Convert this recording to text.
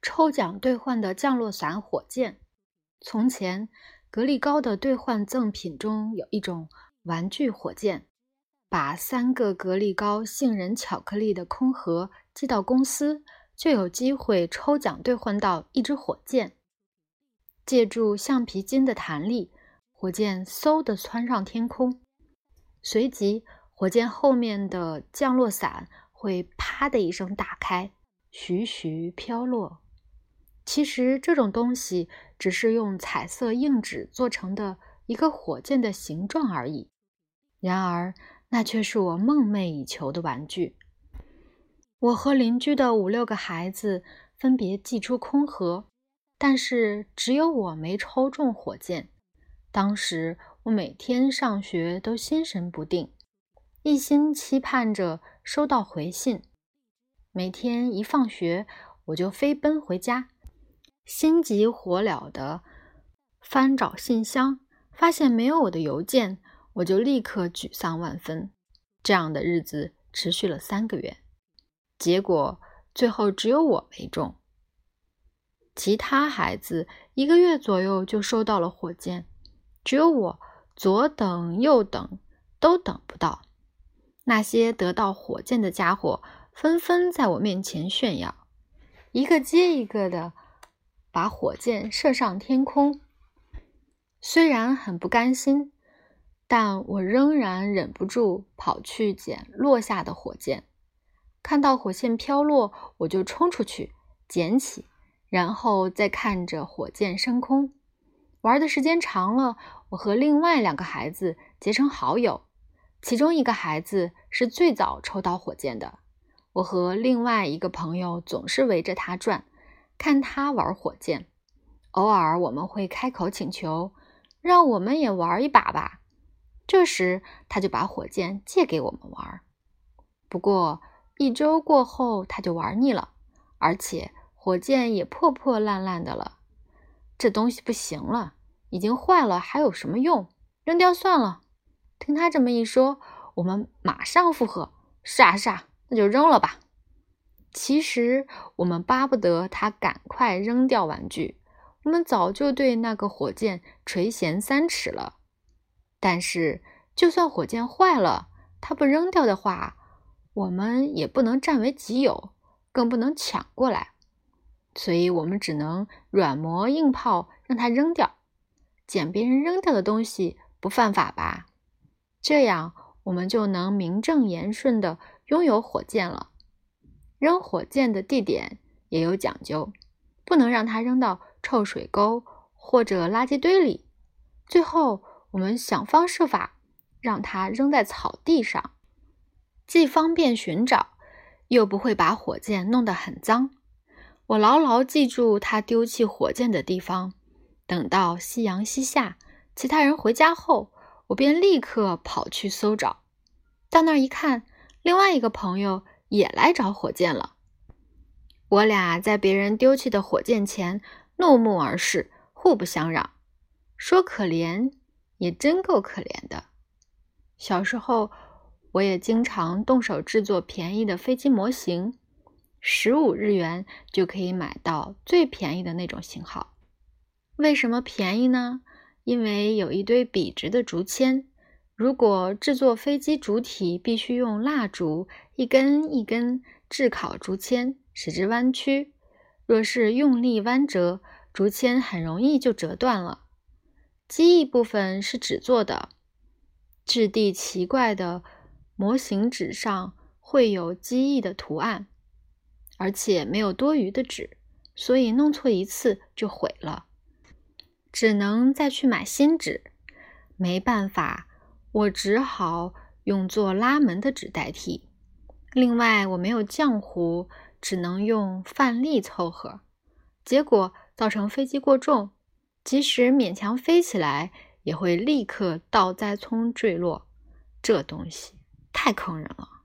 抽奖兑换的降落伞火箭。从前，格力高的兑换赠品中有一种玩具火箭，把三个格力高杏仁巧克力的空盒寄到公司，就有机会抽奖兑换到一支火箭。借助橡皮筋的弹力，火箭嗖地窜上天空，随即火箭后面的降落伞会啪的一声打开，徐徐飘落。其实这种东西只是用彩色硬纸做成的一个火箭的形状而已。然而，那却是我梦寐以求的玩具。我和邻居的五六个孩子分别寄出空盒，但是只有我没抽中火箭。当时我每天上学都心神不定，一心期盼着收到回信。每天一放学，我就飞奔回家。心急火燎地翻找信箱，发现没有我的邮件，我就立刻沮丧万分。这样的日子持续了三个月，结果最后只有我没中，其他孩子一个月左右就收到了火箭，只有我左等右等都等不到。那些得到火箭的家伙纷纷在我面前炫耀，一个接一个的。把火箭射上天空，虽然很不甘心，但我仍然忍不住跑去捡落下的火箭。看到火箭飘落，我就冲出去捡起，然后再看着火箭升空。玩的时间长了，我和另外两个孩子结成好友，其中一个孩子是最早抽到火箭的。我和另外一个朋友总是围着他转。看他玩火箭，偶尔我们会开口请求，让我们也玩一把吧。这时他就把火箭借给我们玩。不过一周过后，他就玩腻了，而且火箭也破破烂烂的了。这东西不行了，已经坏了，还有什么用？扔掉算了。听他这么一说，我们马上附和：是啊，是啊，那就扔了吧。其实我们巴不得他赶快扔掉玩具，我们早就对那个火箭垂涎三尺了。但是，就算火箭坏了，他不扔掉的话，我们也不能占为己有，更不能抢过来。所以，我们只能软磨硬泡，让他扔掉。捡别人扔掉的东西不犯法吧？这样，我们就能名正言顺地拥有火箭了。扔火箭的地点也有讲究，不能让它扔到臭水沟或者垃圾堆里。最后，我们想方设法让它扔在草地上，既方便寻找，又不会把火箭弄得很脏。我牢牢记住他丢弃火箭的地方。等到夕阳西下，其他人回家后，我便立刻跑去搜找。到那儿一看，另外一个朋友。也来找火箭了。我俩在别人丢弃的火箭前怒目而视，互不相让。说可怜，也真够可怜的。小时候，我也经常动手制作便宜的飞机模型，十五日元就可以买到最便宜的那种型号。为什么便宜呢？因为有一堆笔直的竹签。如果制作飞机主体必须用蜡烛一根一根炙烤竹签，使之弯曲，若是用力弯折，竹签很容易就折断了。机翼部分是纸做的，质地奇怪的模型纸上会有机翼的图案，而且没有多余的纸，所以弄错一次就毁了，只能再去买新纸。没办法。我只好用做拉门的纸代替。另外，我没有浆糊，只能用饭粒凑合。结果造成飞机过重，即使勉强飞起来，也会立刻倒栽葱坠落。这东西太坑人了。